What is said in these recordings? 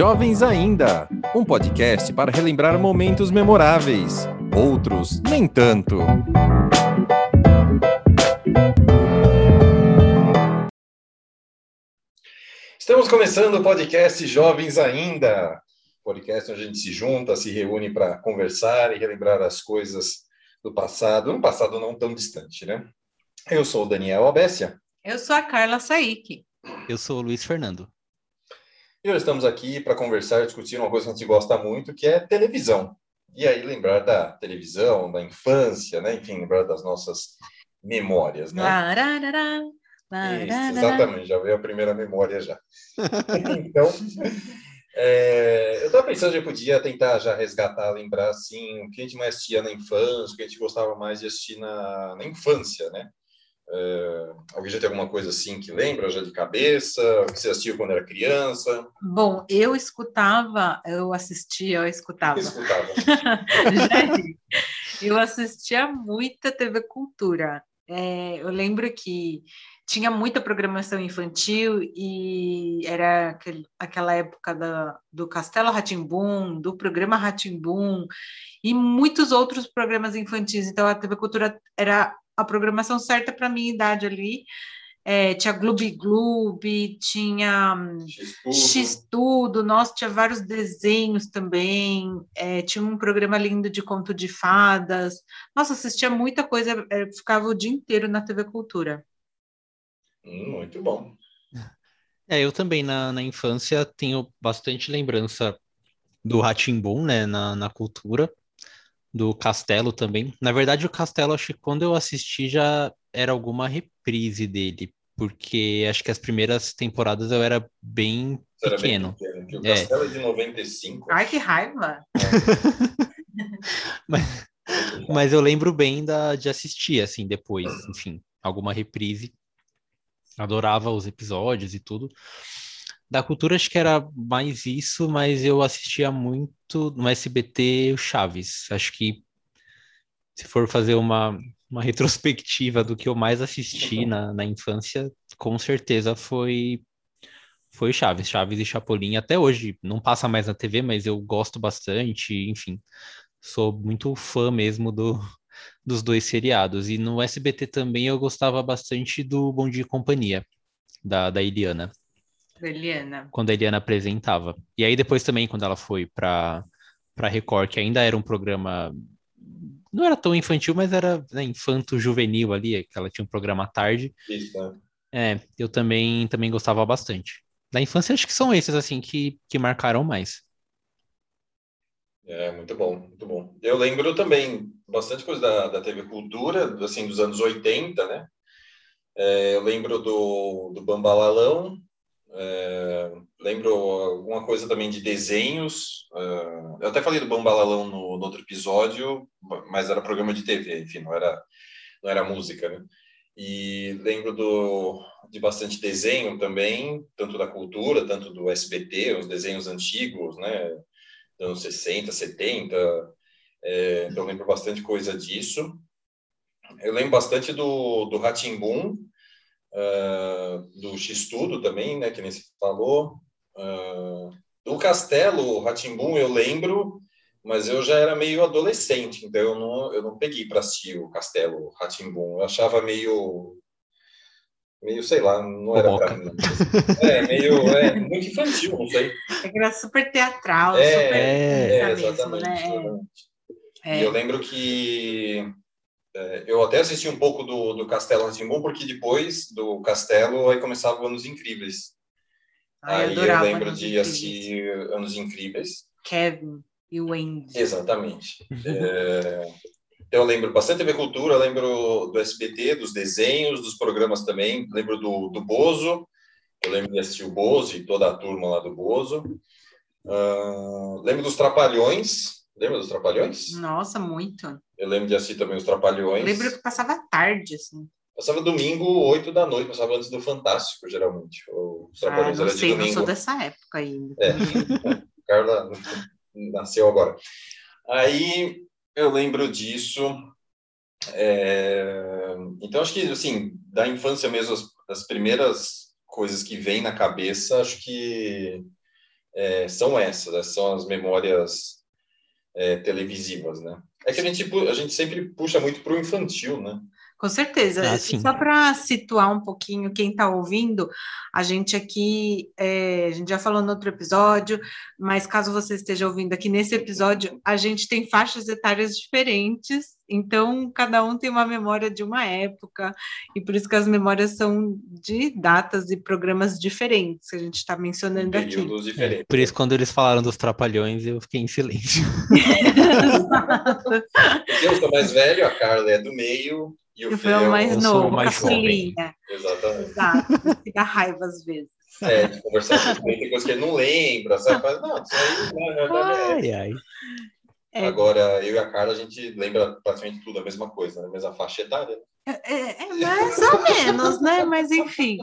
Jovens Ainda, um podcast para relembrar momentos memoráveis, outros nem tanto. Estamos começando o podcast Jovens Ainda, podcast onde a gente se junta, se reúne para conversar e relembrar as coisas do passado, um passado não tão distante, né? Eu sou o Daniel Abessia. Eu sou a Carla Saik. Eu sou o Luiz Fernando. E hoje estamos aqui para conversar e discutir uma coisa que a gente gosta muito, que é televisão. E aí lembrar da televisão, da infância, né? Enfim, lembrar das nossas memórias, né? Lararara, Isso, exatamente, já veio a primeira memória já. então, é, eu estava pensando que eu podia tentar já resgatar, lembrar assim, o que a gente mais assistia na infância, o que a gente gostava mais de assistir na, na infância, né? É, alguém já tem alguma coisa assim que lembra já de cabeça? Que você assistiu quando era criança? Bom, eu escutava, eu assistia, eu escutava. Escutava. Gente, eu assistia muita TV Cultura. É, eu lembro que tinha muita programação infantil e era aquele, aquela época da, do Castelo Ratimbum, do programa Ratimbum e muitos outros programas infantis. Então a TV Cultura era a programação certa para minha idade ali. É, tinha Gloob Gloob, tinha X-Tudo. X-Tudo, nossa, tinha vários desenhos também, é, tinha um programa lindo de conto de fadas. Nossa, assistia muita coisa, é, ficava o dia inteiro na TV Cultura. Hum, muito bom. É, eu também na, na infância tenho bastante lembrança do Ratimbum, né, na, na cultura, do Castelo também. Na verdade, o Castelo, acho que quando eu assisti já era alguma reprise dele, porque acho que as primeiras temporadas eu era bem Você era bem pequeno. pequeno, que o É. Castelo é de 95. Ai, que raiva! Mas, mas eu lembro bem da, de assistir, assim, depois, enfim, alguma reprise. Adorava os episódios e tudo. Da cultura, acho que era mais isso, mas eu assistia muito no SBT o Chaves. Acho que se for fazer uma, uma retrospectiva do que eu mais assisti na, na infância, com certeza foi foi Chaves, Chaves e Chapolin. Até hoje não passa mais na TV, mas eu gosto bastante, enfim. Sou muito fã mesmo do, dos dois seriados. E no SBT também eu gostava bastante do Bom Dia e Companhia, da, da Eliana, Eliana. quando a Eliana apresentava. E aí depois também, quando ela foi para para Record, que ainda era um programa não era tão infantil, mas era né, infanto-juvenil ali, que ela tinha um programa à tarde. Isso, né? É, eu também também gostava bastante. Da infância, acho que são esses, assim, que, que marcaram mais. É, muito bom, muito bom. Eu lembro também bastante coisa da, da TV Cultura, assim, dos anos 80, né? É, eu lembro do, do Bambalalão, é, lembro alguma coisa também de desenhos. é, eu até falei do Bambalalão no, no outro episódio, mas era programa de TV, enfim, não era, não era música, né? E lembro do, de bastante desenho também, tanto da cultura, tanto do SBT, os desenhos antigos, né? anos 60, 70. É, então, lembro bastante coisa disso. Eu lembro bastante do, do Ratimbum, do X-Tudo também, né, que nem se falou. Ah, do Castelo, Ratimbum, eu lembro, mas eu já era meio adolescente, então eu não, eu não peguei para assistir o Castelo Ratimbum. Eu achava meio. Meio, sei lá, não era para mim. É, meio. É, muito infantil, não sei. É que era super teatral, É, super É, mesmo, exatamente. né? exatamente. É. E eu lembro que é, eu até assisti um pouco do, do Castelo Rá-Tim-Bum, porque depois do Castelo aí começava Anos Incríveis. Ai, aí eu adorava lembro Anos de Incríveis. assistir Anos Incríveis. Kevin e o Wendy. Exatamente. É, eu lembro bastante TV Cultura, eu lembro do SBT, dos desenhos, dos programas também. Lembro do, do Bozo, eu lembro de assistir o Bozo e toda a turma lá do Bozo. Ah, lembro dos Trapalhões. Lembra dos Trapalhões? Nossa, muito. Eu lembro de assistir também os Trapalhões. Eu lembro que passava tarde, assim. Passava domingo, 8 da noite, passava antes do Fantástico, geralmente. Os Ah, Trapalhões não era de sei, não domingo. sou dessa época ainda. É. Carla nasceu agora. Aí eu lembro disso. É, Então, acho que, assim, da infância mesmo, as, as primeiras coisas que vêm na cabeça, acho que é, são essas, né? são as memórias é, televisivas, né? É que a gente, a gente sempre puxa muito para o infantil, né? Com certeza. Ah, Só para situar um pouquinho quem está ouvindo, a gente aqui, é, a gente já falou no outro episódio, mas caso você esteja ouvindo aqui nesse episódio, a gente tem faixas etárias diferentes, então cada um tem uma memória de uma época, e por isso que as memórias são de datas e programas diferentes que a gente está mencionando aqui. É, por isso, quando eles falaram dos trapalhões, eu fiquei em silêncio. eu sou mais velho, a Carla é do meio, e o Fê é o mais novo, mais caçulinha. Exatamente. Exato, fica raiva às vezes. É, de conversar com ele, tem coisa que ele não lembra, sabe? Mas, não, isso aí, na verdade, é. ai, ai. É. Agora, eu e a Carla, a gente lembra praticamente tudo a mesma coisa, né? a mesma faixa etária. É, é, é mais ou menos, né? Mas, enfim,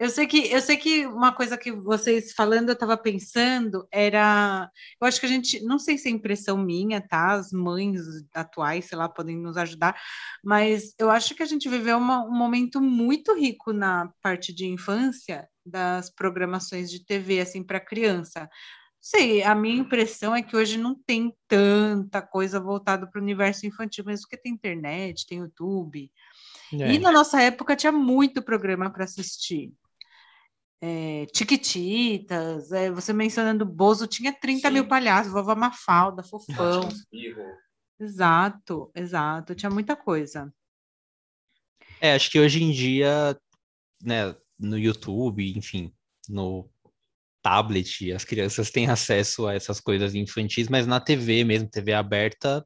eu sei que eu sei que uma coisa que vocês falando, eu estava pensando, era. Eu acho que a gente, não sei se é impressão minha, tá? As mães atuais, sei lá, podem nos ajudar, mas eu acho que a gente viveu uma, um momento muito rico na parte de infância das programações de TV, assim, para criança. Sei, a minha impressão é que hoje não tem tanta coisa voltada para o universo infantil, mesmo que tem internet, tem YouTube. É. E na nossa época tinha muito programa para assistir é, Tiquititas, é, você mencionando Bozo, tinha 30 Sim. mil palhaços, Vovó Mafalda, Fofão. Exato, exato, tinha muita coisa. É, acho que hoje em dia, né, no YouTube, enfim, no tablet, as crianças têm acesso a essas coisas infantis, mas na TV mesmo, TV aberta,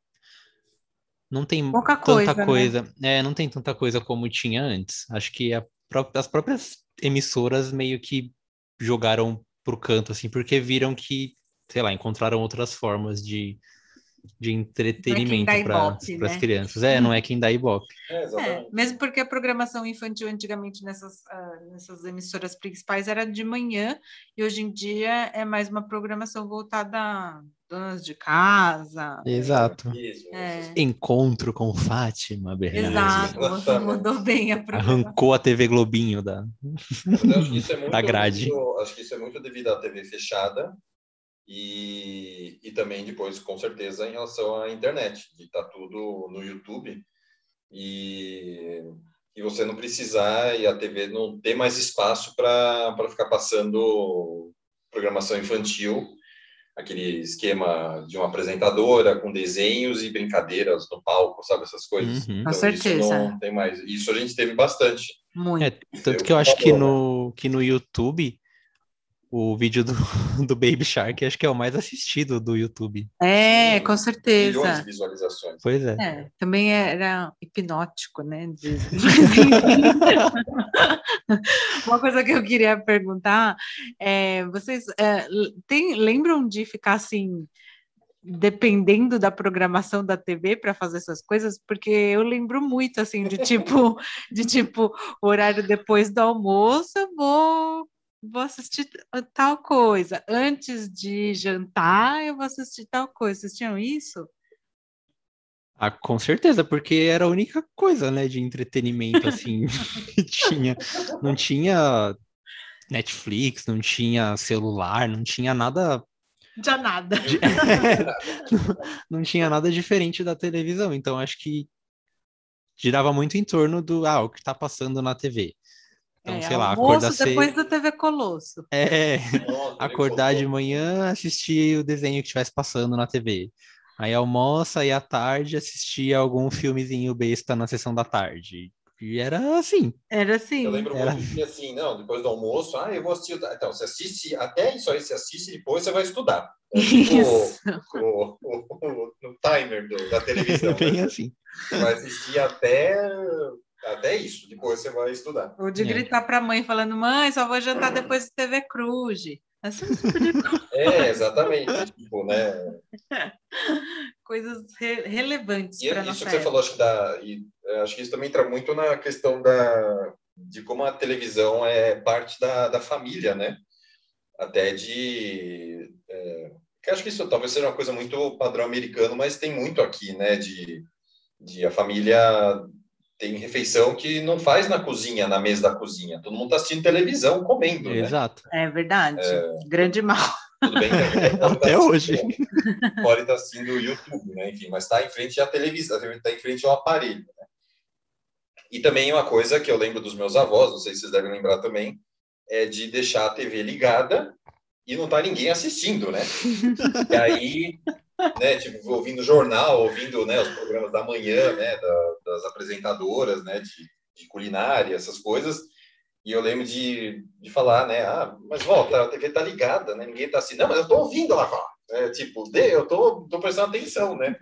não tem Pouca tanta coisa, né? coisa. Né? É, não tem tanta coisa como tinha antes. Acho que a, as próprias emissoras meio que jogaram pro canto, assim, porque viram que, sei lá, encontraram outras formas de, de entretenimento é para as né? crianças. É, não é quem dá ibope. É, é, mesmo porque a programação infantil antigamente nessas, uh, nessas emissoras principais era de manhã e hoje em dia é mais uma programação voltada a donas de casa. Exato. É. Encontro com Fátima Bernardes. Exato, mudou bem a programação. Arrancou a TV Globinho da, é da grade. Muito, acho que isso é muito devido à TV fechada e, e também depois, com certeza, em relação à internet, que está tudo no YouTube e, e você não precisar e a TV não ter mais espaço para ficar passando programação infantil, aquele esquema de uma apresentadora com desenhos e brincadeiras no palco, sabe essas coisas. Uhum. Então, com certeza. Isso não tem mais. Isso a gente teve bastante. Muito. É, tanto que eu acho que no, que no YouTube o vídeo do, do Baby Shark, acho que é o mais assistido do YouTube. É, com certeza. Milhões de visualizações. Pois é. é também era hipnótico, né? Uma coisa que eu queria perguntar é, vocês é, tem, lembram de ficar assim dependendo da programação da TV para fazer essas coisas, porque eu lembro muito assim de tipo de tipo horário depois do almoço, eu vou vou assistir tal coisa. Antes de jantar, eu vou assistir tal coisa. Vocês tinham isso? Ah, com certeza, porque era a única coisa, né, de entretenimento, assim, que tinha. Não tinha Netflix, não tinha celular, não tinha nada... Já nada. De... não, não tinha nada diferente da televisão, então acho que girava muito em torno do, ah, o que está passando na TV. Então, é, sei lá, acordar depois da TV Colosso. É, acordar de manhã, assistir o desenho que estivesse passando na TV. Aí almoça, e à tarde assistir algum filmezinho besta na sessão da tarde. E era assim. Era assim. Eu lembro era... muito que assim, não, depois do almoço, ah, eu vou assistir. Então, você assiste, até isso aí você assiste e depois você vai estudar. É tipo o, o, o, o, timer do, da televisão. Bem né? assim. Você vai assistir até até isso, depois você vai estudar. Ou de é. gritar para a mãe falando, mãe, só vou jantar depois de TV Cruz. Assim, é, exatamente. tipo, né? Coisas re relevantes nós. Isso que você falou, acho que, dá, e, é, acho que isso também entra muito na questão da, de como a televisão é parte da, da família, né? Até de... É, que acho que isso talvez seja uma coisa muito padrão americano, mas tem muito aqui, né? De, de a família tem refeição que não faz na cozinha, na mesa da cozinha. Todo mundo está assistindo televisão, comendo. Né? Exato. É verdade. É... Grande mal. Tudo bem que Até tá hoje. Pode estar tá assistindo o YouTube, né? Enfim, mas está em frente à televisão, está em frente ao aparelho. Né? E também uma coisa que eu lembro dos meus avós, não sei se vocês devem lembrar também, é de deixar a TV ligada e não tá ninguém assistindo, né? e aí, né, tipo, ouvindo jornal, ouvindo né, os programas da manhã, né, da, das apresentadoras, né, de, de, culinária, essas coisas. E eu lembro de, de falar, né, ah, mas volta, a TV tá ligada, né? Ninguém tá assim, não, mas eu tô ouvindo ela falar. É, tipo, eu tô, tô prestando atenção, né?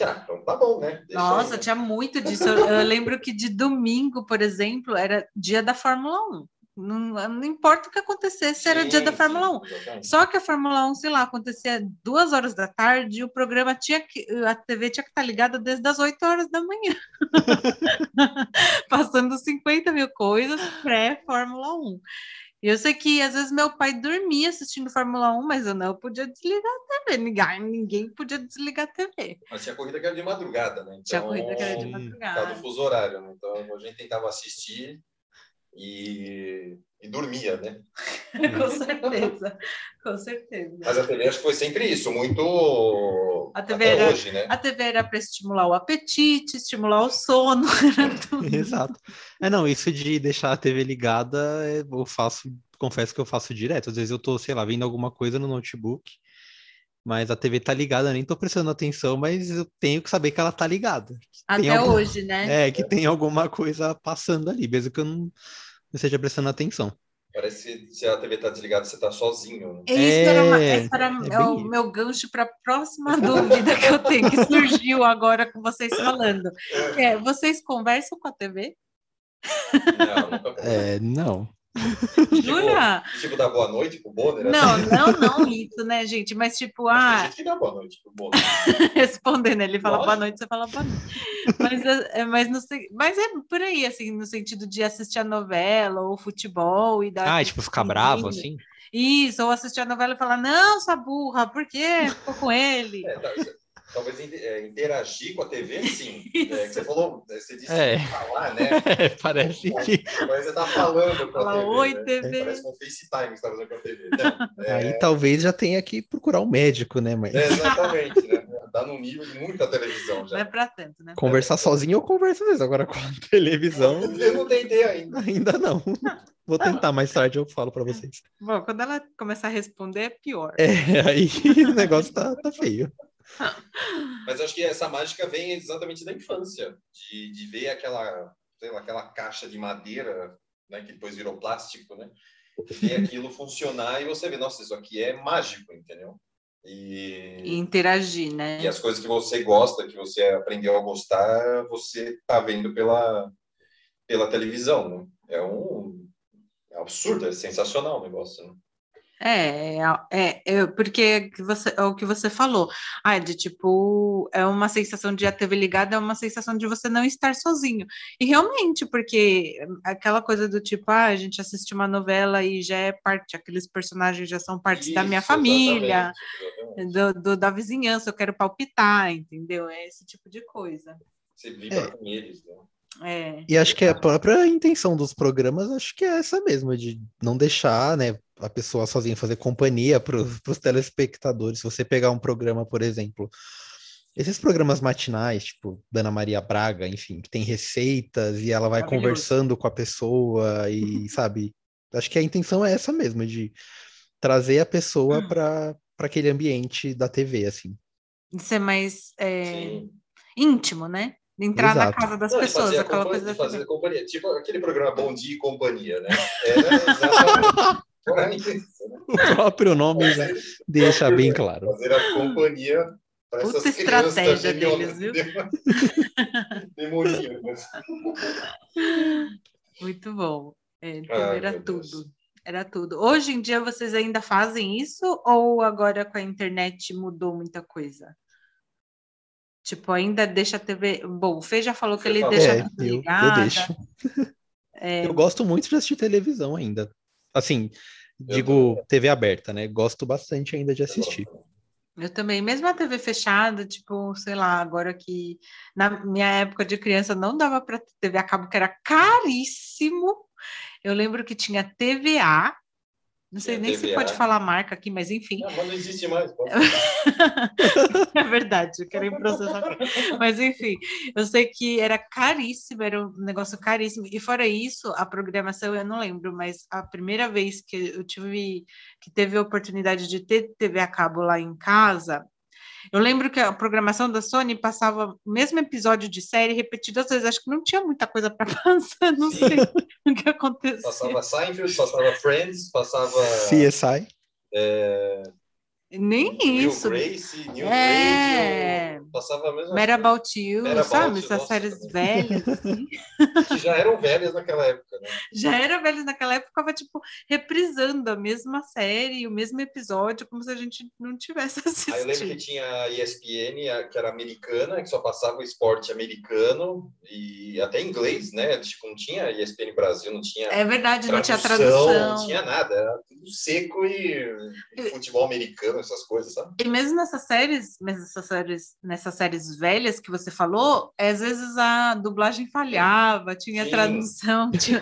Ah, então tá bom, né? Deixa Nossa, aí, tinha muito disso. Eu, eu, lembro que de domingo, por exemplo, era dia da Fórmula 1. Não, não importa o que acontecesse, era dia da Fórmula 1. Sim, Só que a Fórmula 1, sei lá, acontecia duas horas da tarde e o programa tinha que. A TV tinha que estar ligada desde as 8 horas da manhã. Passando 50 mil coisas pré-Fórmula 1. E eu sei que às vezes meu pai dormia assistindo Fórmula 1, mas eu não podia desligar a TV. Ninguém, ninguém podia desligar a TV. Mas tinha corrida que era de madrugada, né? Então, tinha corrida que era de madrugada. Por fuso horário, né? Então a gente tentava assistir e, e dormia, né? com certeza, com certeza. Mas a TV acho que foi sempre isso, muito a TV era, hoje, né? A TV era para estimular o apetite, estimular o sono. Exato. É, não, isso de deixar a TV ligada, eu faço, confesso que eu faço direto. Às vezes eu tô, sei lá, vendo alguma coisa no notebook, mas a TV tá ligada, nem tô prestando atenção, mas eu tenho que saber que ela tá ligada. Até algum... hoje, né? É, que tem alguma coisa passando ali, mesmo que eu não, não esteja prestando atenção. Parece que se a TV tá desligada, você tá sozinho. Né? Isso é, era, uma, era é, é o meu gancho para a próxima dúvida que eu tenho, que surgiu agora com vocês falando. É, vocês conversam com a TV? Não, nunca é, não. Jura? Tipo, tipo, dar boa noite pro Bonner? Não, assim? não, não isso, né, gente? Mas tipo, mas ah. Tem gente que dá boa noite pro Bonner. Respondendo, ele fala Lógico. boa noite, você fala boa noite. Mas, é, é mas, no, mas é por aí, assim, no sentido de assistir a novela ou futebol e dar. Ah, tipo, ficar bravo, assim? Isso, ou assistir a novela e falar, não, sua burra, por quê? Ficou com ele. É, tá, talvez é, interagir com a TV, sim. É, você falou, você disse é. falar, né? É, parece que. Mas você tá falando com a Fala, TV. Oi, né? TV. Parece um FaceTime que você tá fazendo com a TV. Então, Aí é. talvez já tenha que procurar um médico, né, mãe? É, exatamente, né? Tá no nível de muita televisão já. Não é pra tanto, né? Conversar sozinho eu converso às vezes, agora com a televisão. Eu não tentei ainda. Ainda não. Vou tentar mais tarde, eu falo para vocês. Bom, quando ela começar a responder, é pior. É, aí o negócio tá, tá feio. Mas acho que essa mágica vem exatamente da infância, de, de ver aquela, sei lá, aquela caixa de madeira, né, que depois virou plástico, né? Ver aquilo funcionar e você vê, nossa, isso aqui é mágico, entendeu? E, e, interagir, né? E as coisas que você gosta, que você aprendeu a gostar, você tá vendo pela, pela televisão, né? É um é absurdo, é sensacional o negócio, né? É, é, é, porque você, é o que você falou, ah, de tipo, é uma sensação de a TV ligada, é uma sensação de você não estar sozinho. E realmente, porque aquela coisa do tipo, ah, a gente assiste uma novela e já é parte, aqueles personagens já são parte Isso, da minha família, exatamente, exatamente. Do, do, da vizinhança, eu quero palpitar, entendeu? É esse tipo de coisa. Você vibra é. com eles, né? É. E acho que a própria intenção dos programas, acho que é essa mesma, de não deixar, né, a pessoa sozinha fazer companhia para os telespectadores. Se você pegar um programa, por exemplo, esses programas matinais, tipo Dana Maria Braga, enfim, que tem receitas e ela vai conversando com a pessoa e, sabe, acho que a intenção é essa mesmo, de trazer a pessoa hum. para aquele ambiente da TV, assim. Ser mais é, íntimo, né? Entrar Exato. na casa das Não, pessoas, aquela coisa de fazer companhia, tipo aquele programa Bom Dia e Companhia, né? Era exatamente o próprio nome já deixa bem claro. Fazer a companhia para Puta essas estratégia deles, viu? Demoníacas. Muito bom. É, então Ai, era tudo. Deus. Era tudo. Hoje em dia vocês ainda fazem isso ou agora com a internet mudou muita coisa? Tipo, ainda deixa a TV. Bom, o Fê já falou que ele deixa é, eu, eu deixo. É... Eu gosto muito de assistir televisão ainda. Assim, digo TV aberta, né? Gosto bastante ainda de assistir. Eu também, mesmo a TV fechada, tipo, sei lá, agora que na minha época de criança não dava para TV a cabo, que era caríssimo. Eu lembro que tinha TVA, não sei nem TVA. se pode falar marca aqui, mas enfim. Não, não existe mais. é verdade, eu quero processar. mas enfim, eu sei que era caríssimo, era um negócio caríssimo. E fora isso, a programação eu não lembro, mas a primeira vez que eu tive que teve a oportunidade de ter TV a cabo lá em casa, eu lembro que a programação da Sony passava o mesmo episódio de série repetido às vezes. Acho que não tinha muita coisa para passar, não Sim. sei o que aconteceu. Passava Seinfeld, passava Friends, passava. CSI. É... Nem New isso. Grace, New é... Radio, passava a mesma Mad About You, Mad sabe? Essas nossa, séries também. velhas. Assim. que já eram velhas naquela época, né? Já eram velhas naquela época, ficava, tipo, reprisando a mesma série, o mesmo episódio, como se a gente não tivesse assistido. Aí eu lembro que tinha a ESPN, que era americana, que só passava o esporte americano, e até inglês, né? Tipo, não tinha ESPN Brasil, não tinha... É verdade, tradução, não tinha tradução. Não tinha nada, era tudo seco e futebol americano essas coisas, sabe? E mesmo nessas séries, nessas séries, nessas séries velhas que você falou, às vezes a dublagem falhava, tinha Sim. tradução, tinha...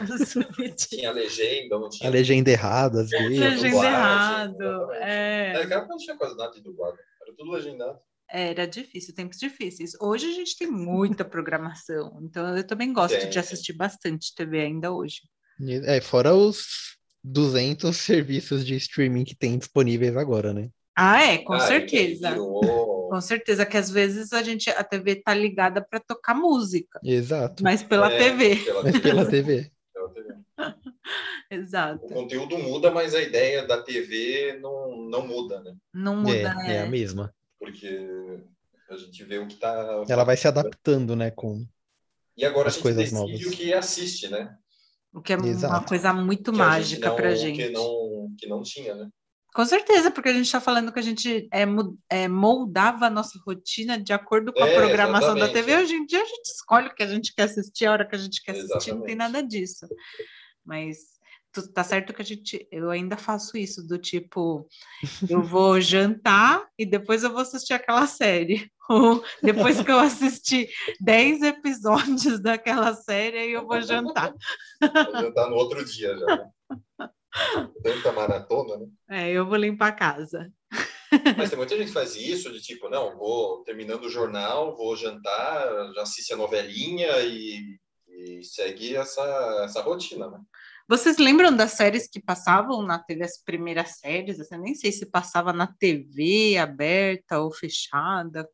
tinha legenda, não tinha. A legenda errada, às vezes. Legenda errado. É. Naquela época não tinha quase nada de dublado, era tudo legendado. Era difícil, tempos difíceis. Hoje a gente tem muita programação, então eu também gosto de assistir bastante TV ainda hoje. É, fora os 200 serviços de streaming que tem disponíveis agora, né? Ah, é, com ah, certeza. Com certeza que às vezes a gente a TV tá ligada para tocar música. Exato. Mas pela é, TV. Pela mas pela TV. Exato. O conteúdo muda, mas a ideia da TV não, não muda, né? Não muda, é, é. é a mesma. Porque a gente vê o que tá. Ela vai se adaptando, né, com e agora as a gente coisas novas. o que assiste, né? O que é Exato. uma coisa muito que mágica para gente. Que não, que não tinha, né? Com certeza, porque a gente está falando que a gente é, é, moldava a nossa rotina de acordo com a é, programação exatamente. da TV. Hoje em dia a gente escolhe o que a gente quer assistir, a hora que a gente quer exatamente. assistir, não tem nada disso. Mas tá certo que a gente, eu ainda faço isso, do tipo, eu vou jantar e depois eu vou assistir aquela série. Ou depois que eu assistir 10 episódios daquela série, aí eu vou jantar. Vou jantar no outro dia já. Tanta maratona, né? É, eu vou limpar a casa. Mas tem muita gente que faz isso, de tipo, não, vou terminando o jornal, vou jantar, já assiste a novelinha e, e segue essa, essa rotina, né? Vocês lembram das séries que passavam na TV, as primeiras séries? Eu nem sei se passava na TV aberta ou fechada.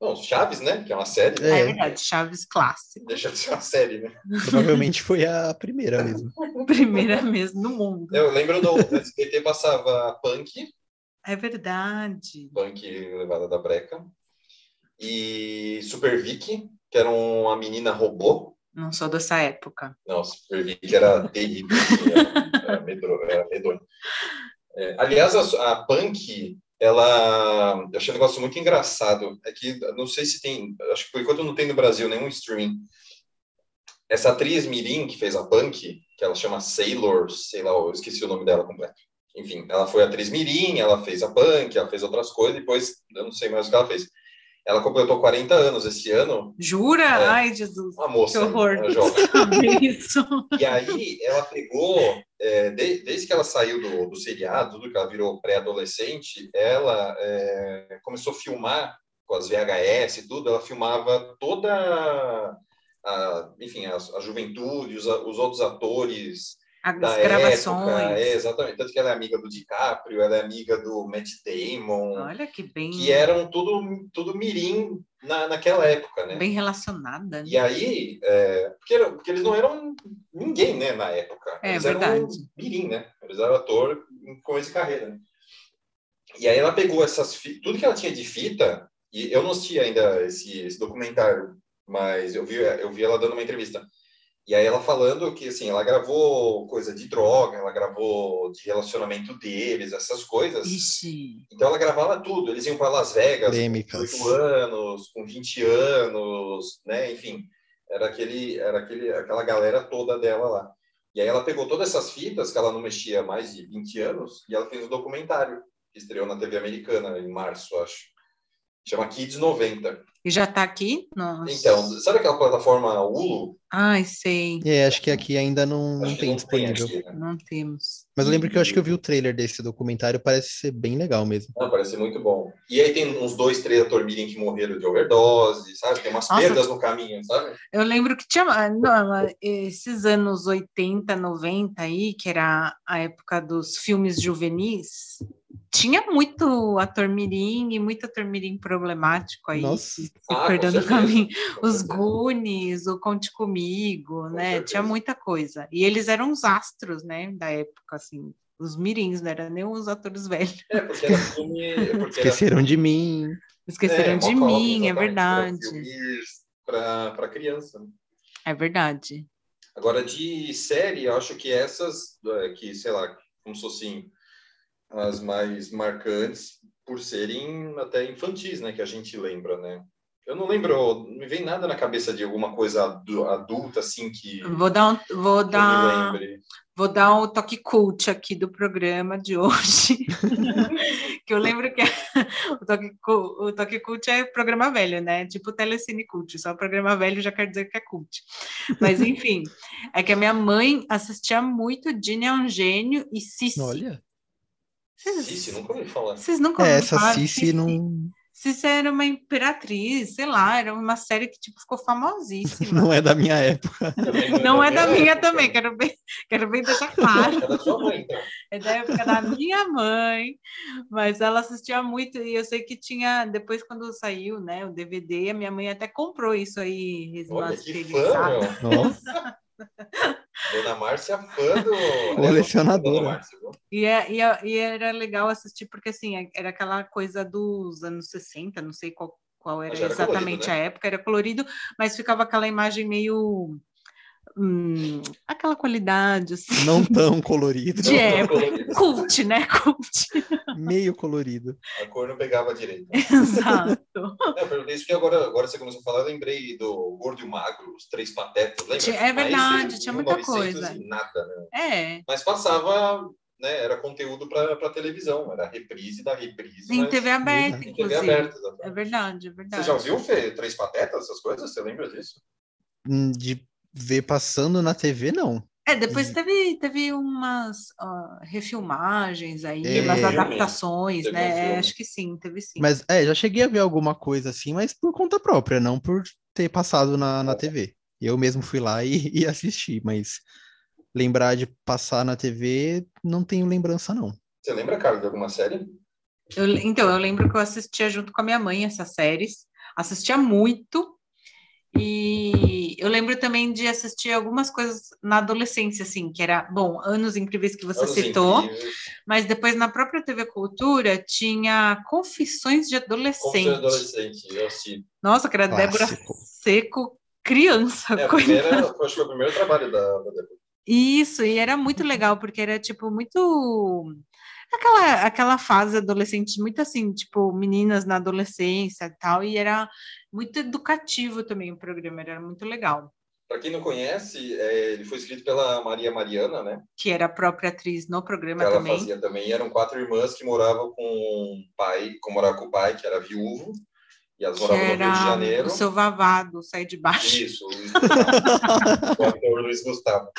Bom, Chaves, né? Que é uma série. É, é verdade, Chaves clássico. Deixa de ser uma série, né? Provavelmente foi a primeira mesmo. primeira mesmo no mundo. Eu lembro do SBT passava Punk. É verdade. Punk levada da breca. E Super Vicky, que era uma menina robô. Não sou dessa época. Não, Super Vicky era terrível. Assim, era, era, medro, era medonho. É, aliás, a, a Punk ela eu achei um negócio muito engraçado. É que não sei se tem, acho que por enquanto não tem no Brasil nenhum streaming. Essa atriz Mirim que fez a Punk, que ela chama Sailor, sei lá, eu esqueci o nome dela completo. Enfim, ela foi atriz Mirim, ela fez a Punk, ela fez outras coisas, depois eu não sei mais o que ela fez. Ela completou 40 anos esse ano. Jura? É, Ai, Jesus. Uma moça. Que horror. Isso. E aí ela pegou, é, de, desde que ela saiu do, do seriado, tudo que ela virou pré-adolescente, ela é, começou a filmar com as VHS e tudo, ela filmava toda a, enfim, a, a juventude, os, os outros atores as gravações. Época, é, exatamente. Tanto que ela é amiga do DiCaprio, ela é amiga do Matt Damon. Olha que bem. Que eram tudo, tudo mirim na, naquela época, né? Bem relacionada. Né? E aí, é, porque, porque eles não eram ninguém, né, na época. É eles verdade. eram mirim, né? Eles eram ator com esse carreira. Né? E aí ela pegou essas tudo que ela tinha de fita, e eu não assisti ainda esse, esse documentário, mas eu vi, eu vi ela dando uma entrevista e aí ela falando que, assim, ela gravou coisa de droga, ela gravou de relacionamento deles, essas coisas. Ixi. Então ela gravava tudo. Eles iam para Las Vegas com 8 anos, com 20 anos, né? Enfim, era, aquele, era aquele, aquela galera toda dela lá. E aí ela pegou todas essas fitas, que ela não mexia há mais de 20 anos, e ela fez um documentário. que estreou na TV americana em março, acho. Chama Kids 90. E já tá aqui? Nossa. Então, sabe aquela plataforma Hulu? Ai, sei. É, acho que aqui ainda não, não tem não disponível. aqui, né? Não temos. Mas eu lembro que eu acho que eu vi o trailer desse documentário, parece ser bem legal mesmo. Não, parece muito bom. E aí tem uns dois, três ator que morreram de overdose, sabe? Tem umas Nossa. perdas no caminho, sabe? Eu lembro que tinha ah, não, esses anos 80, 90 aí, que era a época dos filmes juvenis, tinha muito ator mirim e muito ator mirim problemático aí, Nossa. se Ah, com perdendo o certeza, caminho. com Os. Goonies, o Conte Comigo, né? certeza. Tinha muita coisa. E eles eram os astros, né, da época, assim, os mirins, não eram nem os atores velhos. É, porque era filme. é Porque era Esqueceram de mim. Esqueceram É, de mim, é verdade. Para criança. né? É verdade. Agora, de série, eu acho que essas, é, que, sei lá, como se fossem as mais marcantes, por serem até infantis, né? Que a gente lembra, né? Eu não lembro, não me vem nada na cabeça de alguma coisa adu- adulta, assim, que, Vou dar um, vou dar lembre. Vou dar o toque cult aqui do programa de hoje. que eu lembro que o toque, o toque cult é programa velho, né? Tipo Telecine Cult, só programa velho já quer dizer que é cult. Mas enfim, é que a minha mãe assistia muito Dini é um gênio e Cici. Olha. Vocês, Cici, nunca ouvi falar. vocês nunca É, ouviram essa falar? Cici não, Cici era uma imperatriz, sei lá, era uma série que tipo ficou famosíssima. não é da minha época. Também Não é da minha época. também, quero bem, quero bem deixar claro. É da sua mãe, então. É da época da minha mãe, mas ela assistia muito e eu sei que tinha, depois quando saiu, né, o DVD, a minha mãe até comprou isso aí, Olha que fã. Nossa, Dona Márcia, fã do... Viu? E, é- e, é- e era legal assistir porque assim, é- era aquela coisa dos anos 60, não sei qual, qual era era exatamente colorido, né? a época, era colorido, mas ficava aquela imagem meio hum, aquela qualidade assim, não tão colorido. De época. Colorido. cult, né? Cult. Meio colorido. A cor não pegava direito. Exato. Eu perguntei isso porque agora, agora você começou a falar, eu lembrei do Gordo e o Magro, os Três Patetas, lembra? É verdade, tinha muita 1900 coisa. nada, né? É. Mas passava, né? Era conteúdo para televisão, era reprise da reprise. Em mas TV aberta, em TV inclusive. aberta, exatamente. É verdade, é Você verdade. já ouviu, Fê, Três Patetas, essas coisas? Você lembra disso? Hum, De ver passando na TV, não. É, depois teve, teve umas ó, refilmagens aí, É, umas adaptações, um né? filme. Acho que sim, teve sim. Mas é, já cheguei a ver alguma coisa assim, mas por conta própria, não por ter passado na, na TV. Eu mesmo fui lá e, e assisti, mas lembrar de passar na TV, não tenho lembrança, não. Você lembra, Carlos, de alguma série? Eu então, eu lembro que eu assistia junto com a minha mãe essas séries, assistia muito, e eu lembro também de assistir algumas coisas na adolescência, assim, que era, bom, Anos Incríveis que você Anos citou, Incríveis, mas depois na própria TV Cultura tinha Confissões de Adolescente. ser adolescente, eu assisti. Nossa, que era Débora. Seco, criança. É, a primeira, acho que foi o primeiro trabalho da, da Débora. Isso, e era muito legal, porque era, tipo, muito... Aquela, aquela fase adolescente, muito assim, tipo, meninas na adolescência e tal, e era muito educativo também o programa, era muito legal. Para quem não conhece, é, ele foi escrito pela Maria Mariana, né? Que era a própria atriz no programa ela também. fazia também. E eram quatro irmãs que moravam com o pai, que morava com o pai, que era viúvo, e Que moravam no Rio de Janeiro. o seu vavado, sai de baixo. Isso, o o ator Luiz Gustavo.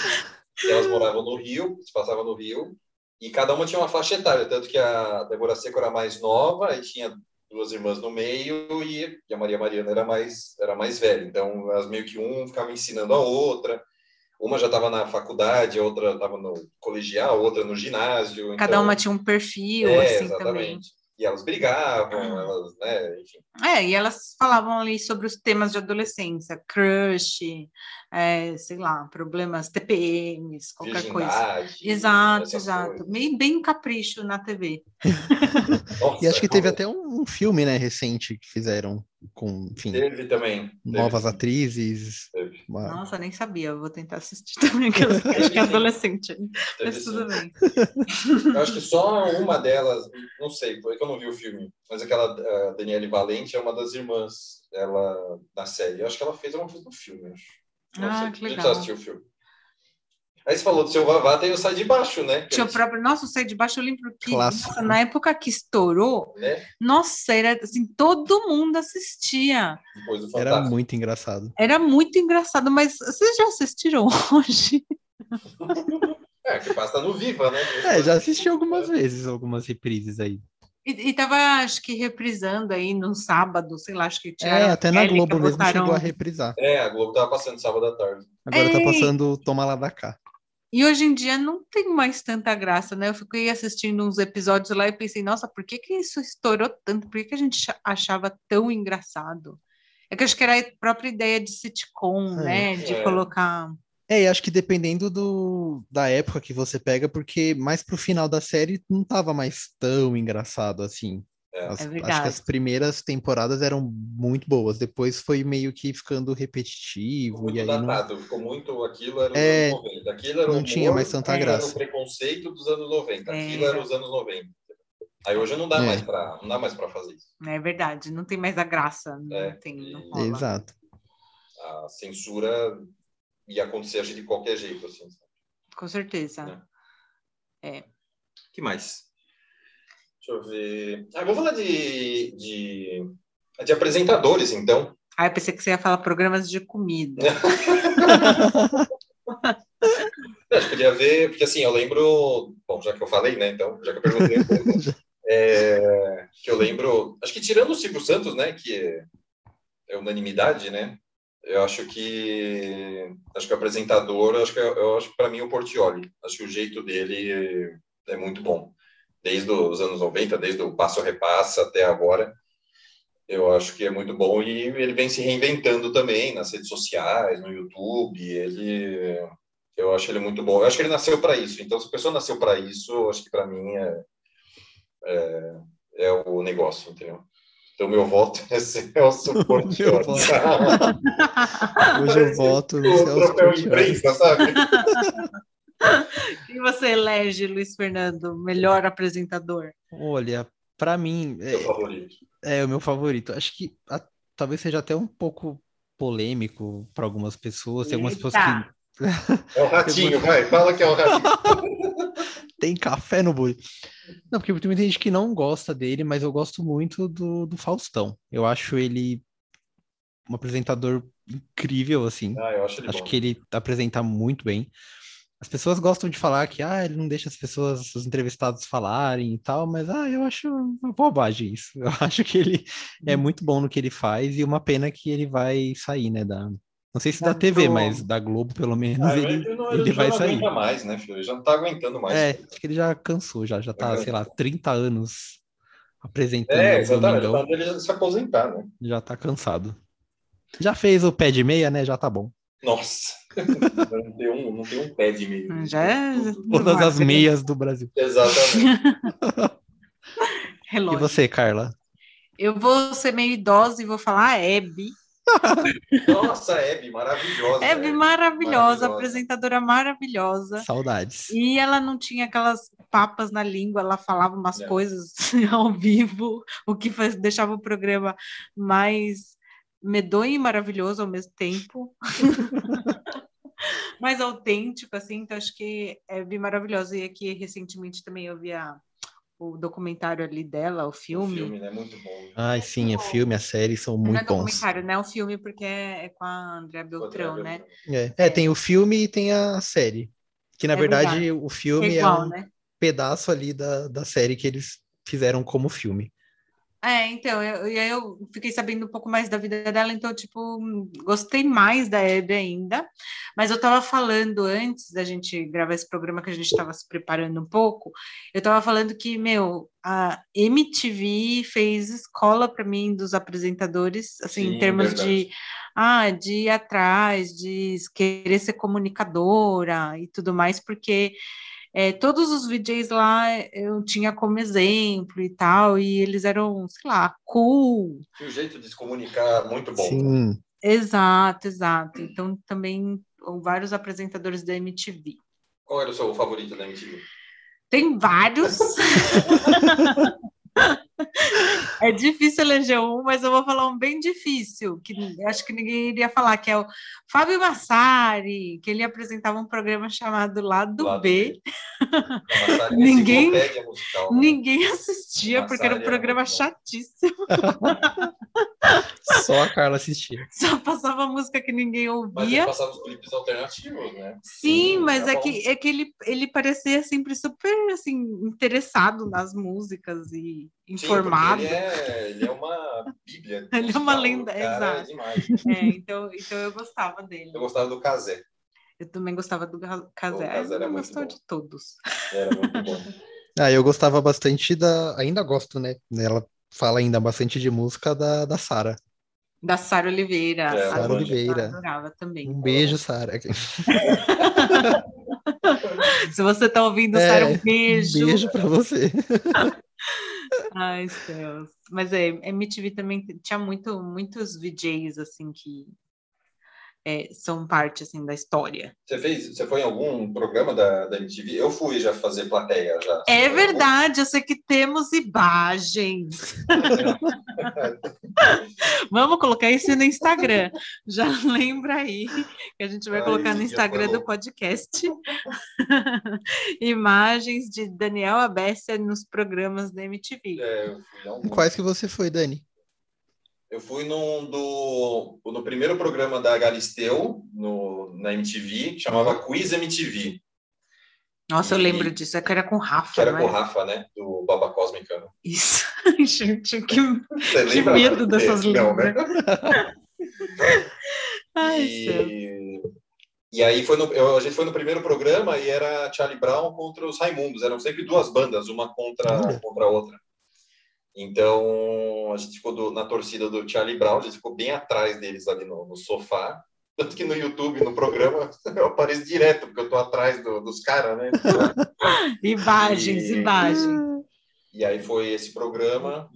E elas moravam no Rio, se passavam no Rio, e cada uma tinha uma faixa etária, tanto que a Débora Seco era mais nova, e tinha duas irmãs no meio, e, a Maria Mariana era mais, era mais velha. Então, elas meio que um ficava ensinando a outra. Uma já estava na faculdade, a outra estava no colegial, a outra no ginásio. Cada então- uma tinha um perfil, é, assim, também. E elas brigavam, elas, né, enfim. É, e elas falavam ali sobre os temas de adolescência, crush, é, sei lá, problemas TPMs, qualquer coisa. virgindade, Exato, exato. coisas. Bem, bem capricho na TV. Nossa, E acho que teve como- até um filme, né, recente que fizeram com, enfim, Teve também. teve. novas atrizes. Teve. uma- Nossa, nem sabia, eu vou tentar assistir também, que eu acho que é adolescente. Mas sim. tudo bem. Eu acho que só uma delas, não sei, foi que eu não vi o filme, mas aquela a Daniele Valente é uma das irmãs dela na série. Eu acho que ela fez alguma coisa no filme, acho. Ah, que A gente legal. assistiu o filme. Aí você falou do seu Vavá, tem o Sai de Baixo, né? Tinha o próprio. Nossa, o Sai de Baixo eu lembro que Clássico. nossa, na época que estourou, Né? nossa, era assim, todo mundo assistia. Depois do Era muito engraçado. Era muito engraçado, mas vocês já assistiram hoje? É, que passa no Viva, né? É, já assisti algumas vezes, algumas reprises aí. E, e tava, acho que, reprisando aí no sábado, sei lá, acho que tinha. É, até na Globo mesmo botaram- chegou a reprisar. É, a Globo tava passando sábado à tarde. Agora tá Ei! passando Toma Lá da Cá. E hoje em dia não tem mais tanta graça, né? Eu fiquei assistindo uns episódios lá e pensei, nossa, por que que isso estourou tanto? Por que que a gente cha- achava tão engraçado? É que eu acho que era a própria ideia de sitcom, É. né? De É. colocar. É, e acho que dependendo do, da época que você pega, porque mais pro final da série não tava mais tão engraçado assim. É. As- É acho que as primeiras temporadas eram muito boas, depois foi meio que ficando repetitivo, Ficou e muito aí não, datado, ficou muito. Aquilo era os É, anos 90. Aquilo era o não tinha mais tanta aquilo graça. Era o preconceito dos anos 90. É. Aquilo era os anos 90. Aí hoje não dá É. mais para não dá mais para fazer isso. É verdade, não tem mais a graça. Não É, tem, não e- rola. Exato. A censura ia acontecer de qualquer jeito assim. Com certeza. É. que mais? Deixa eu ver. Ah, vamos falar de, de, de apresentadores, então. Ah, eu pensei que você ia falar programas de comida. Acho que podia ver, porque assim, eu lembro. Bom, já que eu falei, né? Então, já que eu perguntei. é, que eu lembro. Acho que tirando o Silvio Santos, né? Que é, é unanimidade, né? Eu acho que. Acho que o apresentador, acho que eu, eu acho para mim o Portioli. Acho que o jeito dele é muito bom. Desde os anos 90, desde o Passo Repassa até agora. Eu acho que é muito bom e ele vem se reinventando também nas redes sociais, no YouTube. Ele eu acho ele muito bom. Eu acho que ele nasceu para isso. Então, se a pessoa nasceu para isso, acho que para mim é, é, é o negócio, entendeu? Então, meu voto é Celso Portiolli. voto. Hoje eu voto no Celso troféu Portiolli. imprensa, sabe? E você elege, Luiz Fernando, melhor apresentador? Olha, pra mim, é, favorito. é o meu favorito. Acho que a- talvez seja até um pouco polêmico para algumas pessoas. Tem algumas pessoas Eita. que É o ratinho, vai. Fala que é o ratinho. tem café no boi. Não, porque tem muita gente que não gosta dele, mas eu gosto muito do, do Faustão. Eu acho ele um apresentador incrível, assim. Ah, eu acho ele Acho bom. que ele apresenta muito bem. As pessoas gostam de falar que ah, ele não deixa as pessoas, os entrevistados falarem e tal, mas ah, eu acho uma bobagem isso. Eu acho que ele é Uhum. muito bom no que ele faz e uma pena que ele vai sair, né, da não sei se Da TV, mas da Globo pelo menos Ah, ele ele não, ele ele já vai não sair. aguenta mais, né, filho? Ele já não tá aguentando mais. É, acho que ele já cansou, já, já tá, É. sei lá, 30 anos apresentando É, o exatamente. Domingão, Tá dele já se aposentar, né? já tá cansado. Já fez o pé de meia, né? Já tá bom. Nossa. não, tem um, não tem um pé de meio. Já é Todas as meias do Brasil. Exatamente. E relógio. você, Carla? Eu vou ser meio idosa e vou falar Hebe. Nossa, Hebe, maravilhosa. Hebe maravilhosa, maravilhosa. apresentadora maravilhosa. Saudades. E ela não tinha aquelas papas na língua, ela falava umas Não. coisas ao vivo, o que faz, deixava o programa mais medonho e maravilhoso ao mesmo tempo. mais autêntico, assim, então acho que é bem maravilhosa. E aqui, recentemente, também eu vi a- o documentário ali dela, o O filme. filme, né? Muito bom. Ai, sim, é filme, a série são Não é muito bons. documentário, né? O filme, porque é, é com a Andrea Beltrão, né? É, é, tem o filme e tem a série. Que na É verdade verdade. o É filme é, igual, um né? pedaço ali da, da série que eles fizeram como filme. É, então, eu, e aí eu fiquei sabendo um pouco mais da vida dela, então, tipo, gostei mais da Hebe ainda, mas eu tava falando antes da gente gravar esse programa que a gente tava se preparando um pouco, eu tava falando que, meu, a MTV fez escola para mim dos apresentadores, assim, Sim, em termos verdade. de, ah, de ir atrás, de querer ser comunicadora e tudo mais, porque é, todos os VJs lá eu tinha como exemplo e tal, e eles eram, sei lá, cool. Tinha um jeito de se comunicar muito bom. Sim. Exato, exato. Então também vários apresentadores da MTV. Qual era o seu favorito da MTV? Tem vários. é difícil eleger um, mas eu vou falar um bem difícil, que acho que ninguém iria falar, que é o Fábio Massari, que ele apresentava um programa chamado Lado, Lado B. B. ninguém, musical, né? ninguém assistia, Massari porque era um programa é chatíssimo. Só a Carla assistia. Só passava música que ninguém ouvia. Mas passava os clipes alternativos, né? Sim, Sim mas é, que, é que ele, ele parecia sempre super assim, interessado nas músicas e informado. Sim, ele, é, ele é uma bíblia. ele é uma lenda, é exato. É, é, então, então eu gostava dele. Eu gostava do Casé. Eu também gostava do Casé. Eu gostou de todos. Era muito bom. ah, eu gostava bastante da. Ainda gosto, né? Ela fala ainda bastante de música da, da Sara. Da Sara Oliveira. É, Sara Oliveira. Eu adorava também. Um beijo, Sara. Se você está ouvindo, é, Sara, um beijo. Um beijo para você. Ai, céus. Mas é, MTV também tinha muito, muitos VJs, assim, que é, são parte assim da história. Você fez, você foi em algum programa da, da MTV? Eu fui já fazer plateia já. É verdade, eu sei que temos imagens. Vamos colocar isso no Instagram. Já lembra aí que a gente vai Ai, colocar no Instagram do podcast imagens de Daniel Abessia nos programas da MTV. É, Quais que você foi, Dani? Eu fui num do, no primeiro programa da Galisteu, no, na MTV, chamava Quiz MTV. Nossa, e, eu lembro disso, é que era com Rafa. Que era com Rafa, né? Do Baba Cósmica. Isso. Gente, que, que medo dessas lembras. Né? Ai, e, e aí foi no, eu, a gente foi no primeiro programa e era Charlie Brown contra os Raimundos. Eram sempre duas bandas, uma contra, contra a outra. Então, a gente ficou do, na torcida do Charlie Brown, a gente ficou bem atrás deles ali no, no sofá. Tanto que no YouTube, no programa, eu apareço direto, porque eu tô atrás do, dos caras, né? imagens, e, imagens. E aí foi esse programa.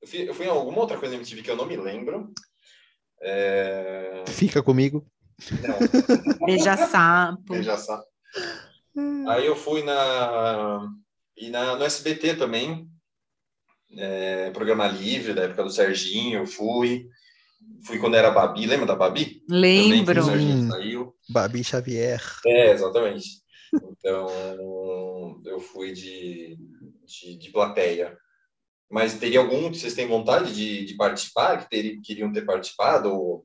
Eu fui, eu fui em alguma outra coisa na MTV que eu não me lembro. É... Fica comigo. Não. Beija sapo. Beija sapo. Aí eu fui na. E na, no SBT também, é, programa livre da época do Serginho, fui. Fui quando era Babi, lembra da Babi? Lembro. Hum, saiu. Babi Xavier. É, exatamente. Então, eu fui de, de, de, plateia. Mas teria algum que vocês têm vontade de, de participar, que ter, queriam ter participado? Ou o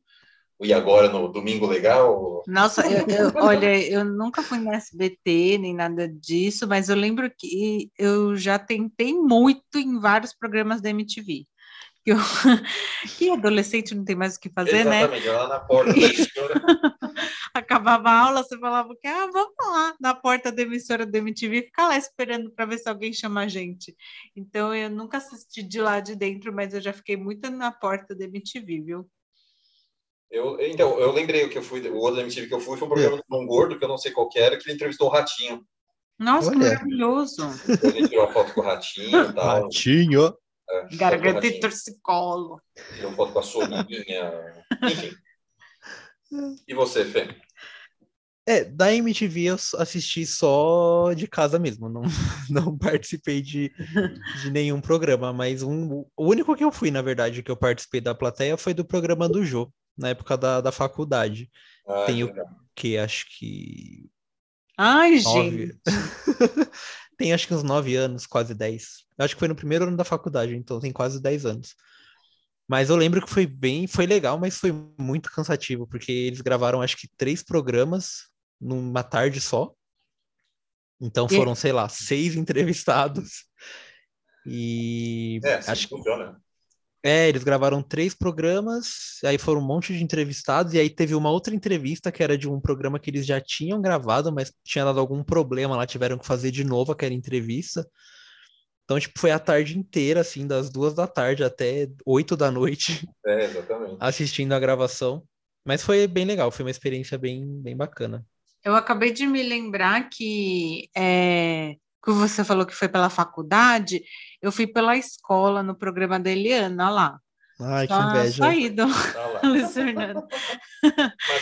E Agora no Domingo Legal? Nossa, eu, eu, olha, eu nunca fui no SBT nem nada disso, mas eu lembro que eu já tentei muito em vários programas da MTV. Que, eu, que adolescente não tem mais o que fazer, Exatamente, né? Exatamente, lá na porta da emissora. Acabava a aula, você falava que, ah, vamos lá na porta da emissora da MTV, ficar lá esperando para ver se alguém chama a gente. Então, eu nunca assisti de lá de dentro, mas eu já fiquei muito na porta da MTV, viu? Eu, então, eu lembrei o que eu fui, o outro MTV que eu fui foi um programa é. do Gordo, que eu não sei qual era, que ele entrevistou o Ratinho. Nossa, Olha. que maravilhoso! Ele tirou uma foto com o Ratinho e tal. Ratinho! É, Garganta e torcicolo. Tirou foto com a Soninha. Enfim. E você, Fê? É, da MTV eu assisti só de casa mesmo, não, não participei de, de nenhum programa, mas um, o único que eu fui, na verdade, que eu participei da plateia foi do programa do Jô na época da, da faculdade. Ah, Tenho é que acho que. Ai, nove... gente! tem acho que uns nove anos, quase dez. Acho que foi no primeiro ano da faculdade, então tem quase dez anos. Mas eu lembro que foi bem, foi legal, mas foi muito cansativo, porque eles gravaram acho que três programas numa tarde só. Então foram, e... sei lá, seis entrevistados. E é, assim acho que funciona. É, eles gravaram três programas, aí foram um monte de entrevistados, e aí teve uma outra entrevista que era de um programa que eles já tinham gravado, mas tinha dado algum problema lá, tiveram que fazer de novo aquela entrevista. Então, tipo, foi a tarde inteira, assim, das duas da tarde até oito da noite. É, exatamente. Assistindo a gravação. Mas foi bem legal, foi uma experiência bem, bem bacana. Eu acabei de me lembrar que é, que você falou que foi pela faculdade, eu fui pela escola no programa da Eliana lá. Ai, que Só, inveja. só ido, Tá. Luiz Fernando.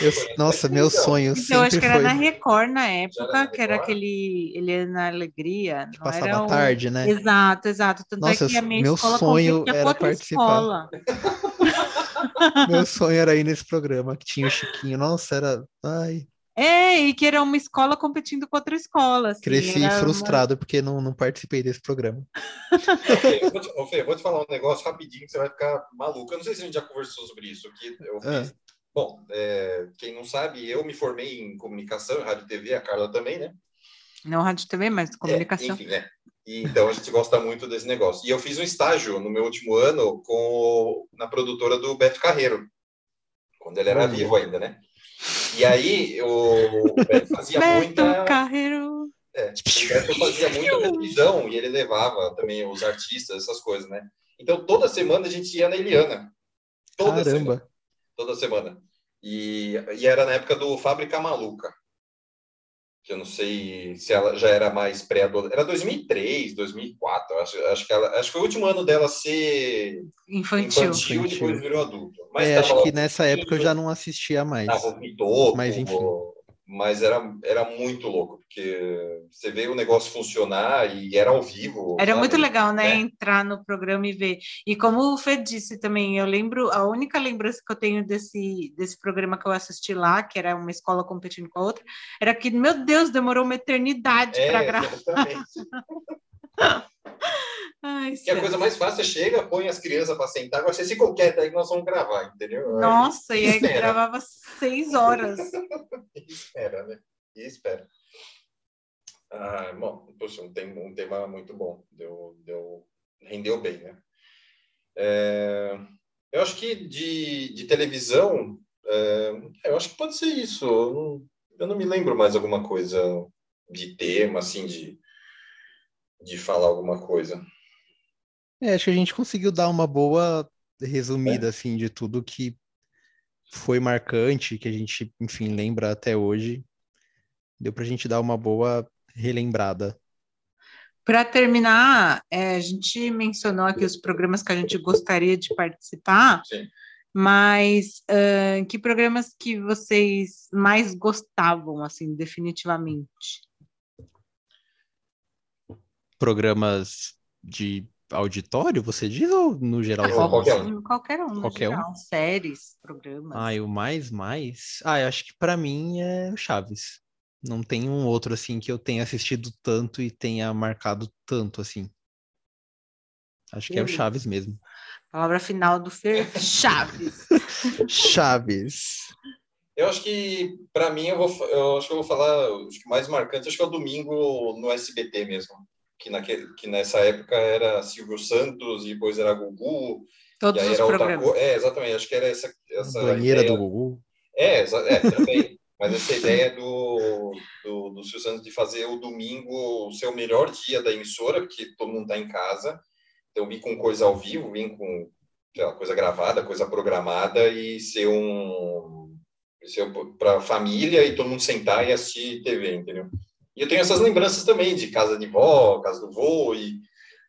Eu- nossa, a meu sonho Então, acho sempre que era foi na Record na era época, na que era aquele Ele é na Alegria. que não passava era à o- tarde, né? Exato, exato. Tanto Nossa, é que a minha meu escola sonho era participar. escola. Meu sonho era ir nesse programa que tinha o Chiquinho. Nossa, era. Ai, É, e que era uma escola competindo com outra escola. assim, cresci era uma- frustrado porque não, não participei desse programa. Ô, Fê, vou te, ô, Fê, vou te falar um negócio rapidinho que você vai ficar maluco. Eu não sei se a gente já conversou sobre isso. Que eu Ah. fiz. Bom, é, quem não sabe, eu me formei em comunicação, rádio e TV, a Carla também, né? Não rádio e TV, mas comunicação. É, enfim, né? E, então a gente gosta muito desse negócio. E eu fiz um estágio no meu último ano com, na produtora do Beto Carreiro, quando ele era Olha. vivo ainda, né? E aí o Beto fazia Beto muita. Carreiro. É, o Beto fazia muita televisão e ele levava também os artistas, essas coisas, né? Então toda semana a gente ia na Eliana. Toda semana Caramba. toda semana. E, e era na época do Fábrica Maluca. Que eu não sei se ela já era mais pré-adolescente. Era 2003, 2004. Acho, acho, que ela, acho que foi o último ano dela ser Infantil. infantil, e Infantil. depois virou adulto. Mas É, acho que nessa época eu já não assistia mais. Tava o Pitoco, Mas, enfim. Mas era, era muito louco, porque você vê o negócio funcionar e era ao vivo. Era sabe? muito legal, né? É. Entrar no programa e ver. E como o Fê disse também, eu lembro, a única lembrança que eu tenho desse, desse programa que eu assisti lá, que era uma escola competindo com a outra, era que, meu Deus, demorou uma eternidade É, para gravar. Ai, Que a céu. coisa mais fácil é chega, põe as crianças para sentar, agora você se qualquer aí que nós vamos gravar, entendeu? Nossa, e aí gravava seis horas. E espera, né? E espera. Ah, bom, poxa, um tema, um tema muito bom. Deu, deu, rendeu bem, né? É, eu acho que de, de televisão, é, eu acho que pode ser isso. Eu não, eu não me lembro mais alguma coisa de tema, assim, de, de falar alguma coisa. É, acho que a gente conseguiu dar uma boa resumida, assim, de tudo que foi marcante, que a gente, enfim, lembra até hoje. Deu pra gente dar uma boa relembrada. Para terminar, é, a gente mencionou aqui os programas que a gente gostaria de participar, Sim. mas ah, que programas que vocês mais gostavam, assim, definitivamente? Programas de auditório, você diz, ou no geral? Ah, qualquer um. Qualquer um, no Qualquer um? geral. Séries, programas. Ah, e o mais, mais? Ah, eu acho que pra mim é o Chaves. Não tem um outro, assim, que eu tenha assistido tanto e tenha marcado tanto, assim. Acho que é o. Chaves mesmo. Palavra final do Fer Chaves. Chaves. Eu acho que, para mim, eu, vou, eu acho que eu vou falar, acho que o mais marcante, acho que é o domingo no SBT mesmo. Que, naquele, que nessa época era Silvio Santos, e depois era Gugu, Todos e aí os era outra programas. coisa. É, exatamente, acho que era essa, essa Banheira ideia. do Gugu. É, é, também. Mas essa ideia do, do, do Silvio Santos de fazer o domingo ser o melhor dia da emissora, porque todo mundo está em casa. Então, vir com coisa ao vivo, vir com lá, coisa gravada, coisa programada e ser um. ser para a família e todo mundo sentar e assistir TV, entendeu? E eu tenho essas lembranças também de casa de vó, casa do vô, e,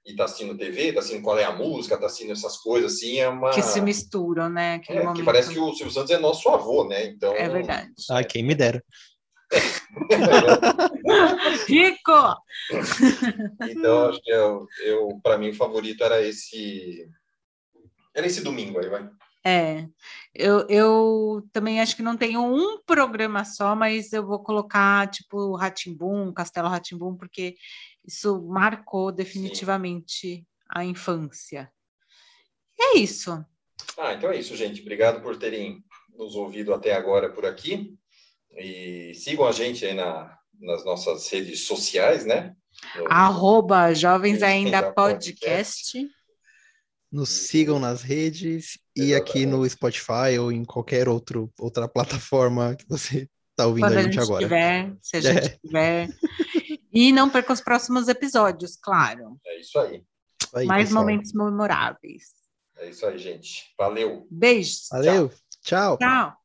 e tá assistindo TV, tá assistindo qual é a música, tá assistindo essas coisas, assim, é uma. Que se misturam, né? Aquele É, momento. que parece que o Silvio Santos é nosso avô, né? Então, É verdade. Ah, quem me dera. Rico! então, acho que eu, eu para mim, o favorito era esse. Era esse domingo aí, vai. É, eu, eu também acho que não tenho um programa só, mas eu vou colocar tipo Ratimbum, Castelo Ratimbum, porque isso marcou definitivamente a infância. É isso. Ah, então é isso, gente. Obrigado por terem nos ouvido até agora por aqui. E sigam a gente aí na, nas nossas redes sociais, né? No- Arroba Jovens Ainda Ainda Podcast. Nos sigam nas redes e aqui no Spotify ou em qualquer outro, outra plataforma que você está ouvindo Quando a a gente gente agora. tiver, se a gente É. tiver. E não perca os próximos episódios, claro. É isso aí. Aí, Mais pessoal. momentos memoráveis. É isso aí, gente. Valeu. Beijos. Valeu, tchau. Tchau.